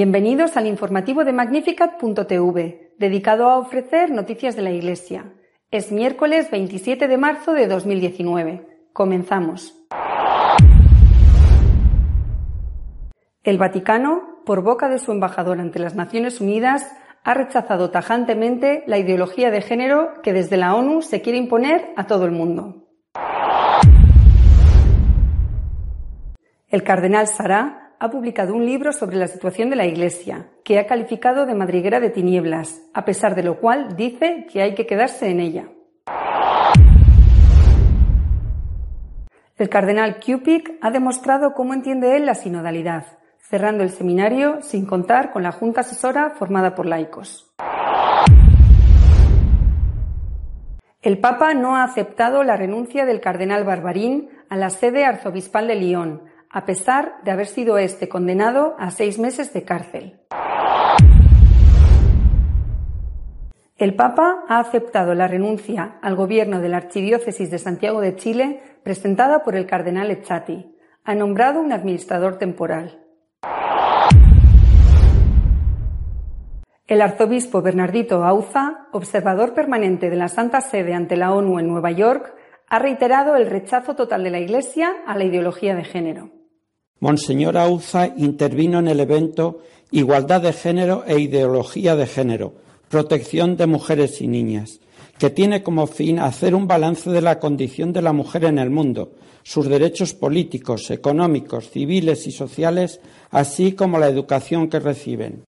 Bienvenidos al informativo de Magnificat.tv, dedicado a ofrecer noticias de la Iglesia. Es miércoles 27 de marzo de 2019. Comenzamos. El Vaticano, por boca de su embajador ante las Naciones Unidas, ha rechazado tajantemente la ideología de género que desde la ONU se quiere imponer a todo el mundo. El cardenal Sará ha publicado un libro sobre la situación de la Iglesia, que ha calificado de madriguera de tinieblas, a pesar de lo cual dice que hay que quedarse en ella. El cardenal Cupid ha demostrado cómo entiende él la sinodalidad, cerrando el seminario sin contar con la junta asesora formada por laicos. El Papa no ha aceptado la renuncia del cardenal Barbarín a la sede arzobispal de Lyon, a pesar de haber sido este condenado a seis meses de cárcel. El Papa ha aceptado la renuncia al gobierno de la Archidiócesis de Santiago de Chile presentada por el cardenal Echati. Ha nombrado un administrador temporal. El arzobispo Bernardito Auza, observador permanente de la Santa Sede ante la ONU en Nueva York, ha reiterado el rechazo total de la Iglesia a la ideología de género. Monseñor Auza intervino en el evento Igualdad de Género e Ideología de Género, Protección de Mujeres y Niñas, que tiene como fin hacer un balance de la condición de la mujer en el mundo, sus derechos políticos, económicos, civiles y sociales, así como la educación que reciben.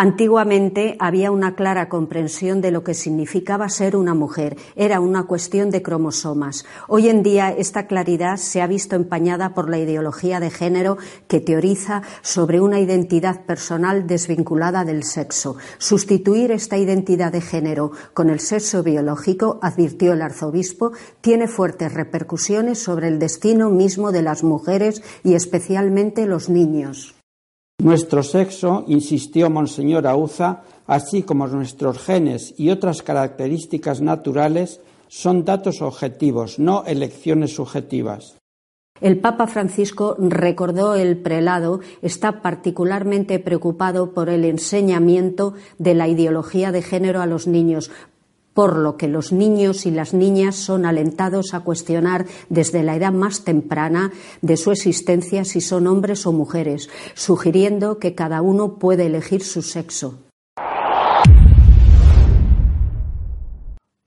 Antiguamente había una clara comprensión de lo que significaba ser una mujer. Era una cuestión de cromosomas. Hoy en día esta claridad se ha visto empañada por la ideología de género que teoriza sobre una identidad personal desvinculada del sexo. Sustituir esta identidad de género con el sexo biológico, advirtió el arzobispo, tiene fuertes repercusiones sobre el destino mismo de las mujeres y especialmente los niños. Nuestro sexo, insistió Monseñor Auza, así como nuestros genes y otras características naturales, son datos objetivos, no elecciones subjetivas. El Papa Francisco recordó el prelado está particularmente preocupado por el enseñamiento de la ideología de género a los niños, por lo que los niños y las niñas son alentados a cuestionar desde la edad más temprana de su existencia si son hombres o mujeres, sugiriendo que cada uno puede elegir su sexo.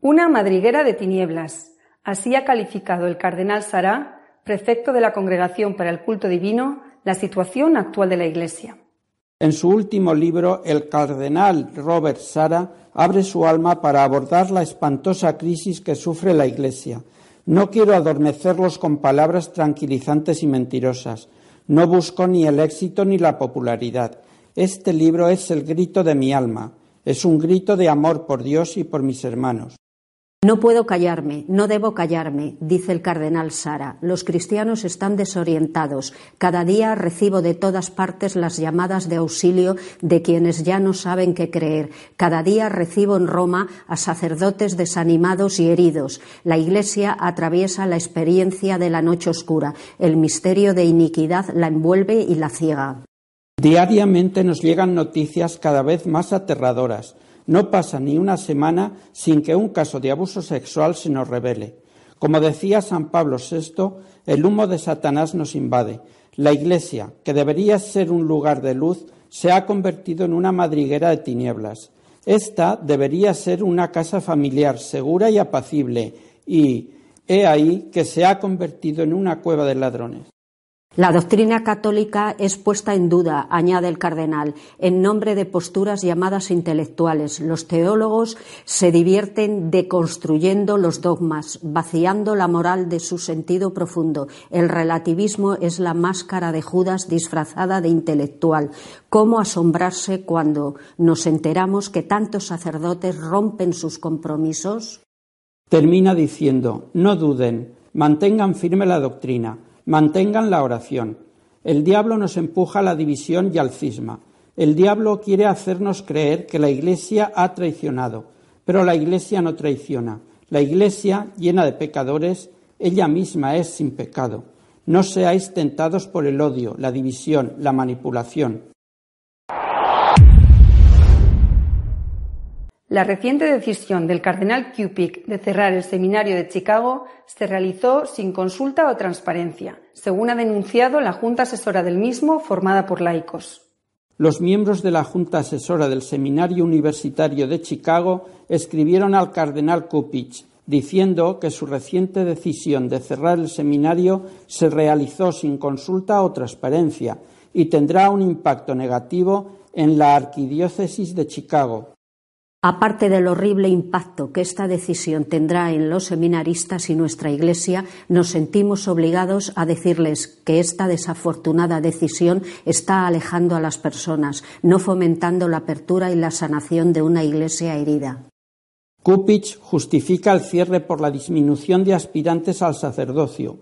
Una madriguera de tinieblas. Así ha calificado el cardenal Sará, prefecto de la Congregación para el Culto Divino, la situación actual de la Iglesia. En su último libro, el cardenal Robert Sara abre su alma para abordar la espantosa crisis que sufre la Iglesia. No quiero adormecerlos con palabras tranquilizantes y mentirosas. No busco ni el éxito ni la popularidad. Este libro es el grito de mi alma. Es un grito de amor por Dios y por mis hermanos. No puedo callarme, no debo callarme, dice el cardenal Sara. Los cristianos están desorientados. Cada día recibo de todas partes las llamadas de auxilio de quienes ya no saben qué creer. Cada día recibo en Roma a sacerdotes desanimados y heridos. La Iglesia atraviesa la experiencia de la noche oscura. El misterio de iniquidad la envuelve y la ciega. Diariamente nos llegan noticias cada vez más aterradoras no pasa ni una semana sin que un caso de abuso sexual se nos revele. Como decía San Pablo VI, el humo de Satanás nos invade. La Iglesia, que debería ser un lugar de luz, se ha convertido en una madriguera de tinieblas. Esta debería ser una casa familiar segura y apacible, y he ahí que se ha convertido en una cueva de ladrones. La doctrina católica es puesta en duda, añade el cardenal, en nombre de posturas llamadas intelectuales. Los teólogos se divierten deconstruyendo los dogmas, vaciando la moral de su sentido profundo. El relativismo es la máscara de Judas disfrazada de intelectual. ¿Cómo asombrarse cuando nos enteramos que tantos sacerdotes rompen sus compromisos? Termina diciendo, no duden, mantengan firme la doctrina Mantengan la oración. El diablo nos empuja a la división y al cisma. El diablo quiere hacernos creer que la Iglesia ha traicionado, pero la Iglesia no traiciona. La Iglesia, llena de pecadores, ella misma es sin pecado. No seáis tentados por el odio, la división, la manipulación. La reciente decisión del cardenal Cupic de cerrar el seminario de Chicago se realizó sin consulta o transparencia, según ha denunciado la Junta Asesora del mismo, formada por laicos. Los miembros de la Junta Asesora del Seminario Universitario de Chicago escribieron al cardenal Cupic diciendo que su reciente decisión de cerrar el seminario se realizó sin consulta o transparencia y tendrá un impacto negativo en la Arquidiócesis de Chicago, Aparte del horrible impacto que esta decisión tendrá en los seminaristas y nuestra Iglesia, nos sentimos obligados a decirles que esta desafortunada decisión está alejando a las personas, no fomentando la apertura y la sanación de una Iglesia herida. Kupich justifica el cierre por la disminución de aspirantes al sacerdocio.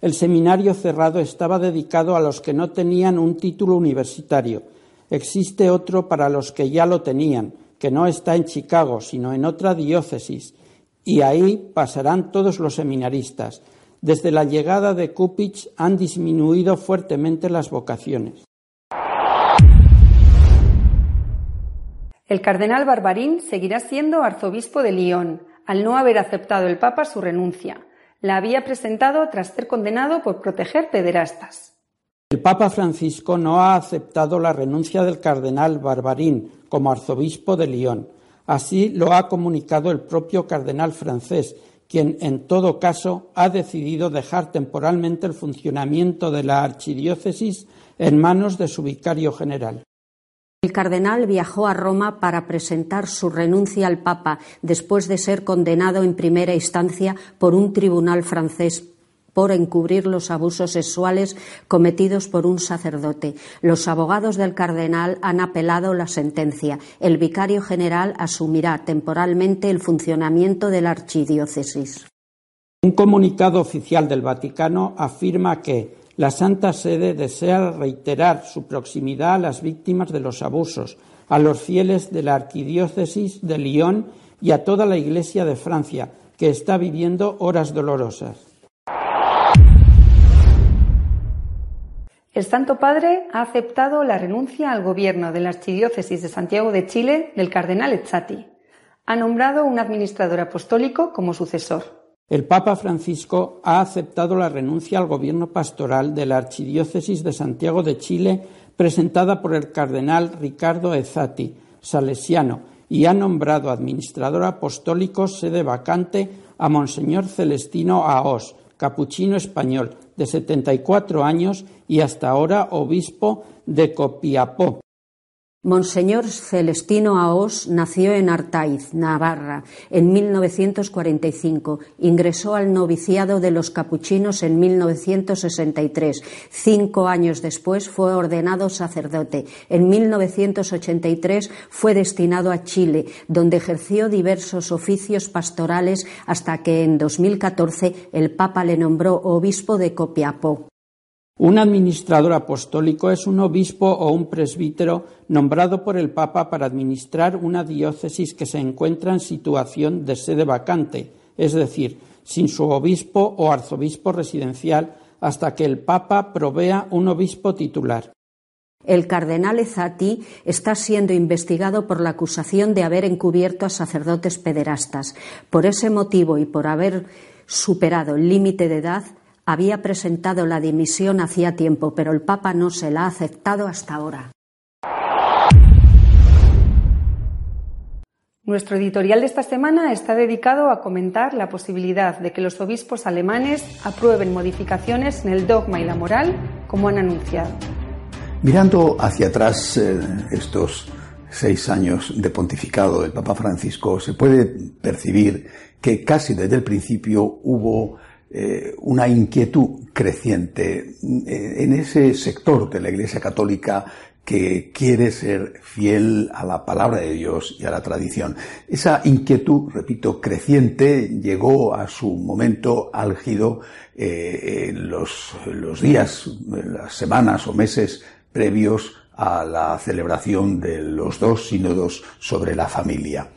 El seminario cerrado estaba dedicado a los que no tenían un título universitario. Existe otro para los que ya lo tenían que no está en Chicago, sino en otra diócesis, y ahí pasarán todos los seminaristas. Desde la llegada de Kupich han disminuido fuertemente las vocaciones. El cardenal Barbarín seguirá siendo arzobispo de Lyon, al no haber aceptado el Papa su renuncia. La había presentado tras ser condenado por proteger pederastas. El Papa Francisco no ha aceptado la renuncia del cardenal Barbarín como arzobispo de Lyon. Así lo ha comunicado el propio cardenal francés, quien en todo caso ha decidido dejar temporalmente el funcionamiento de la archidiócesis en manos de su vicario general. El cardenal viajó a Roma para presentar su renuncia al Papa después de ser condenado en primera instancia por un tribunal francés por encubrir los abusos sexuales cometidos por un sacerdote. Los abogados del cardenal han apelado la sentencia. El vicario general asumirá temporalmente el funcionamiento de la archidiócesis. Un comunicado oficial del Vaticano afirma que la Santa Sede desea reiterar su proximidad a las víctimas de los abusos, a los fieles de la arquidiócesis de Lyon y a toda la Iglesia de Francia, que está viviendo horas dolorosas. El Santo Padre ha aceptado la renuncia al gobierno de la Archidiócesis de Santiago de Chile del cardenal Ezzati. Ha nombrado un administrador apostólico como sucesor. El Papa Francisco ha aceptado la renuncia al gobierno pastoral de la Archidiócesis de Santiago de Chile presentada por el cardenal Ricardo Ezzati, salesiano, y ha nombrado administrador apostólico sede vacante a Monseñor Celestino Aos, capuchino español, de 74 años y hasta ahora obispo de Copiapó. Monseñor Celestino Aos nació en Artaiz, Navarra, en 1945. Ingresó al noviciado de los capuchinos en 1963. Cinco años después fue ordenado sacerdote. En 1983 fue destinado a Chile, donde ejerció diversos oficios pastorales hasta que en 2014 el Papa le nombró obispo de Copiapó. Un administrador apostólico es un obispo o un presbítero nombrado por el Papa para administrar una diócesis que se encuentra en situación de sede vacante, es decir, sin su obispo o arzobispo residencial hasta que el Papa provea un obispo titular. El cardenal Ezati está siendo investigado por la acusación de haber encubierto a sacerdotes pederastas. Por ese motivo y por haber superado el límite de edad, había presentado la dimisión hacía tiempo, pero el Papa no se la ha aceptado hasta ahora. Nuestro editorial de esta semana está dedicado a comentar la posibilidad de que los obispos alemanes aprueben modificaciones en el dogma y la moral, como han anunciado. Mirando hacia atrás eh, estos seis años de pontificado del Papa Francisco, se puede percibir que casi desde el principio hubo eh, una inquietud creciente eh, en ese sector de la Iglesia Católica que quiere ser fiel a la palabra de Dios y a la tradición. Esa inquietud, repito, creciente llegó a su momento álgido eh, en los, los días, las semanas o meses previos a la celebración de los dos sínodos sobre la familia.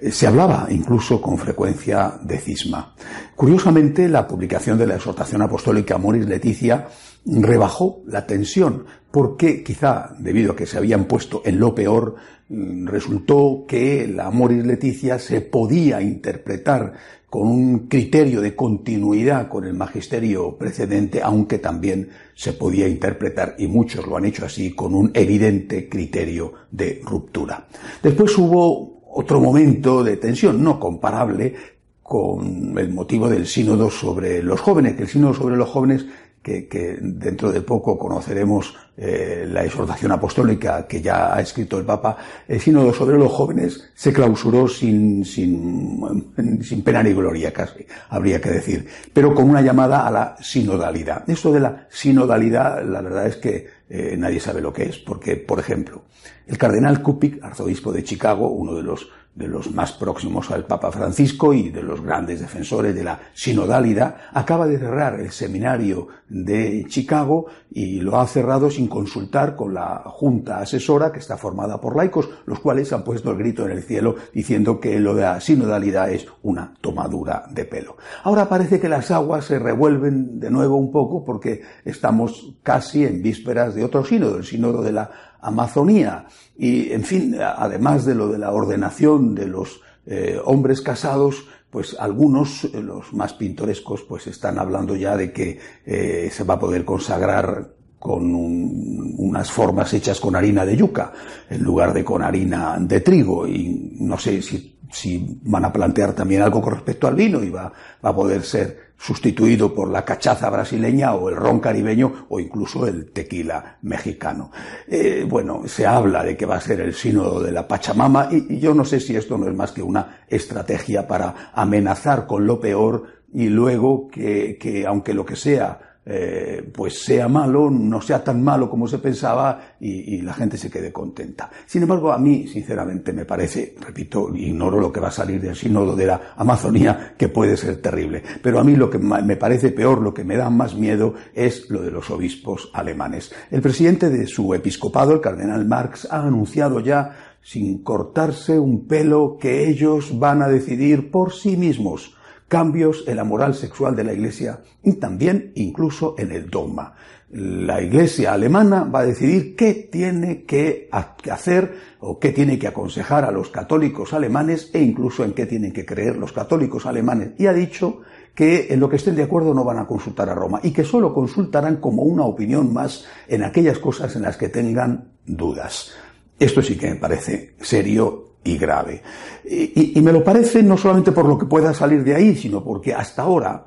Eh, se hablaba incluso con frecuencia de cisma. Curiosamente, la publicación de la exhortación apostólica Moris Leticia rebajó la tensión, porque quizá debido a que se habían puesto en lo peor, mm, resultó que la Amoris Leticia se podía interpretar con un criterio de continuidad con el magisterio precedente, aunque también se podía interpretar, y muchos lo han hecho así, con un evidente criterio de ruptura. Después hubo otro momento de tensión, no comparable con el motivo del sínodo sobre los jóvenes, que el sínodo sobre los jóvenes que, dentro de poco conoceremos eh, la exhortación apostólica que ya ha escrito el Papa, el sínodo sobre los jóvenes se clausuró sin, sin, sin pena ni gloria casi, habría que decir, pero con una llamada a la sinodalidad. Esto de la sinodalidad, la verdad es que eh, nadie sabe lo que es, porque, por ejemplo, el cardenal Kupik, arzobispo de Chicago, uno de los de los más próximos al Papa Francisco y de los grandes defensores de la sinodalidad, acaba de cerrar el seminario de Chicago y lo ha cerrado sin consultar con la junta asesora que está formada por laicos, los cuales han puesto el grito en el cielo diciendo que lo de la sinodalidad es una tomadura de pelo. Ahora parece que las aguas se revuelven de nuevo un poco porque estamos casi en vísperas de otro sínodo, el sínodo de la Amazonía. Y, en fin, además de lo de la ordenación de los eh, hombres casados, pues algunos, eh, los más pintorescos, pues están hablando ya de que eh, se va a poder consagrar con unas formas hechas con harina de yuca en lugar de con harina de trigo y no sé si, si van a plantear también algo con respecto al vino y va, va a poder ser sustituido por la cachaza brasileña o el ron caribeño o incluso el tequila mexicano. Eh, bueno, se habla de que va a ser el sínodo de la Pachamama y, yo no sé si esto no es más que una estrategia para amenazar con lo peor y luego que, que aunque lo que sea eh, pues sea malo, no sea tan malo como se pensaba y, la gente se quede contenta. Sin embargo, a mí, sinceramente, me parece, repito, ignoro lo que va a salir del sínodo de la Amazonía, que puede ser terrible, pero a mí lo que me parece peor, lo que me da más miedo, es lo de los obispos alemanes. El presidente de su episcopado, el cardenal Marx, ha anunciado ya, sin cortarse un pelo, que ellos van a decidir por sí mismos cambios en la moral sexual de la Iglesia y también incluso en el dogma. La Iglesia alemana va a decidir qué tiene que hacer o qué tiene que aconsejar a los católicos alemanes e incluso en qué tienen que creer los católicos alemanes. Y ha dicho que en lo que estén de acuerdo no van a consultar a Roma y que solo consultarán como una opinión más en aquellas cosas en las que tengan dudas. Esto sí que me parece serio y grave. Y, me lo parece no solamente por lo que pueda salir de ahí, sino porque hasta ahora,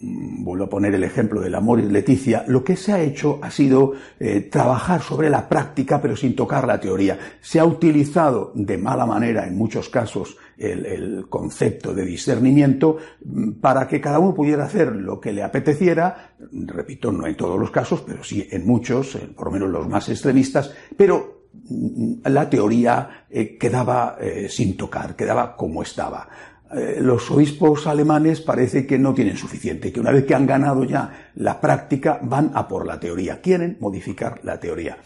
mm, vuelvo a poner el ejemplo del amor y Leticia, lo que se ha hecho ha sido eh, trabajar sobre la práctica pero sin tocar la teoría. Se ha utilizado de mala manera en muchos casos el, el, concepto de discernimiento mm, para que cada uno pudiera hacer lo que le apeteciera, repito, no en todos los casos, pero sí en muchos, por lo menos los más extremistas, pero la teoría eh, quedaba eh, sin tocar, quedaba como estaba. Eh, los obispos alemanes parece que no tienen suficiente, que una vez que han ganado ya la práctica van a por la teoría, quieren modificar la teoría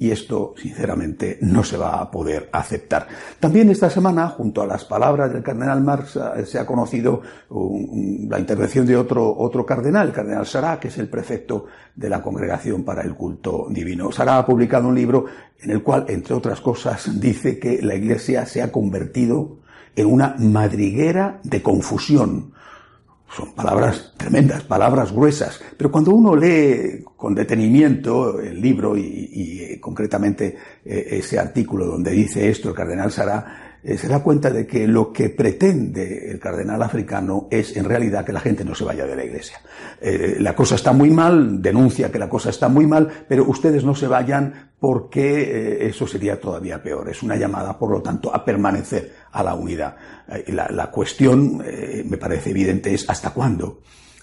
y esto, sinceramente, no se va a poder aceptar. También esta semana, junto a las palabras del cardenal Marx, eh, se ha conocido la intervención de otro, otro cardenal, el cardenal Sará, que es el prefecto de la Congregación para el Culto Divino. Sará ha publicado un libro en el cual, entre otras cosas, dice que la Iglesia se ha convertido en una madriguera de confusión, son palabras tremendas, palabras gruesas, pero cuando uno lee con detenimiento el libro y, eh, concretamente eh, ese artículo donde dice esto el cardenal Sara, eh, se da cuenta de que lo que pretende el cardenal africano es en realidad que la gente no se vaya de la iglesia. la cosa está muy mal, denuncia que la cosa está muy mal, pero ustedes no se vayan porque eso sería todavía peor. Es una llamada, por lo tanto, a permanecer a la unidad. Eh, la, cuestión, eh, me parece evidente, es ¿hasta cuándo?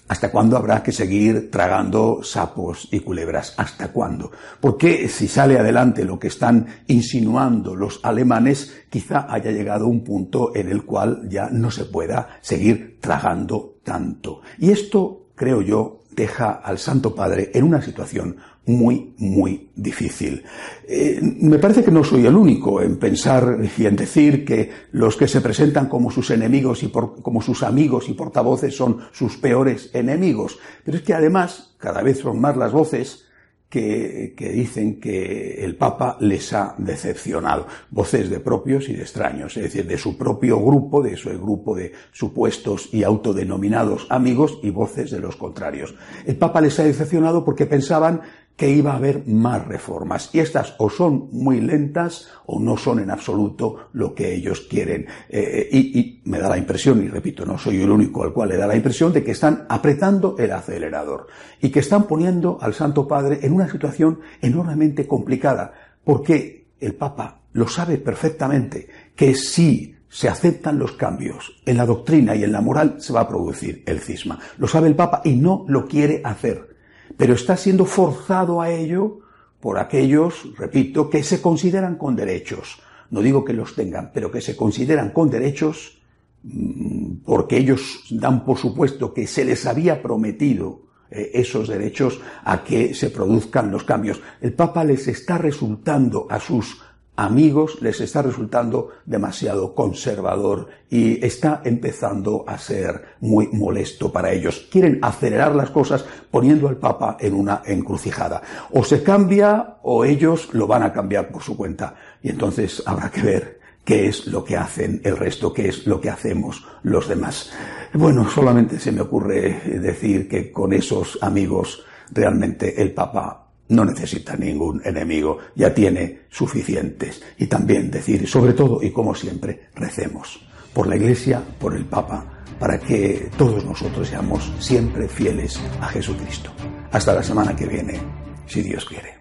¿Hasta cuándo habrá que seguir tragando sapos y culebras? ¿Hasta cuándo? Porque si sale adelante lo que están insinuando los alemanes, quizá haya llegado un punto en el cual ya no se pueda seguir tragando tanto. Y esto, creo yo, deja al Santo Padre en una situación muy, muy difícil. Eh, me parece que no soy el único en pensar y en decir que los que se presentan como sus enemigos y como sus amigos y portavoces son sus peores enemigos. Pero es que además cada vez son más las voces que, dicen que el Papa les ha decepcionado. Voces de propios y de extraños, es decir, de su propio grupo, de su grupo de supuestos y autodenominados amigos y voces de los contrarios. El Papa les ha decepcionado porque pensaban que iba a haber más reformas. Y estas o son muy lentas o no son en absoluto lo que ellos quieren. Eh, y, y, me da la impresión, y repito, no soy el único al cual le da la impresión, de que están apretando el acelerador y que están poniendo al Santo Padre en una situación enormemente complicada, porque el Papa lo sabe perfectamente, que si se aceptan los cambios en la doctrina y en la moral, se va a producir el cisma. Lo sabe el Papa y no lo quiere hacer pero está siendo forzado a ello por aquellos, repito, que se consideran con derechos. No digo que los tengan, pero que se consideran con derechos mm, porque ellos dan por supuesto que se les había prometido eh, esos derechos a que se produzcan los cambios. El Papa les está resultando a sus amigos les está resultando demasiado conservador y está empezando a ser muy molesto para ellos. Quieren acelerar las cosas poniendo al Papa en una encrucijada. O se cambia o ellos lo van a cambiar por su cuenta. Y entonces habrá que ver qué es lo que hacen el resto, qué es lo que hacemos los demás. Bueno, solamente se me ocurre decir que con esos amigos realmente el Papa no necesita ningún enemigo, ya tiene suficientes. Y también decir, sobre todo y como siempre, recemos por la Iglesia, por el Papa, para que todos nosotros seamos siempre fieles a Jesucristo. Hasta la semana que viene, si Dios quiere.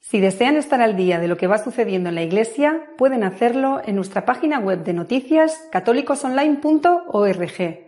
Si desean estar al día de lo que va sucediendo en la Iglesia, pueden hacerlo en nuestra página web de noticias católicosonline.org.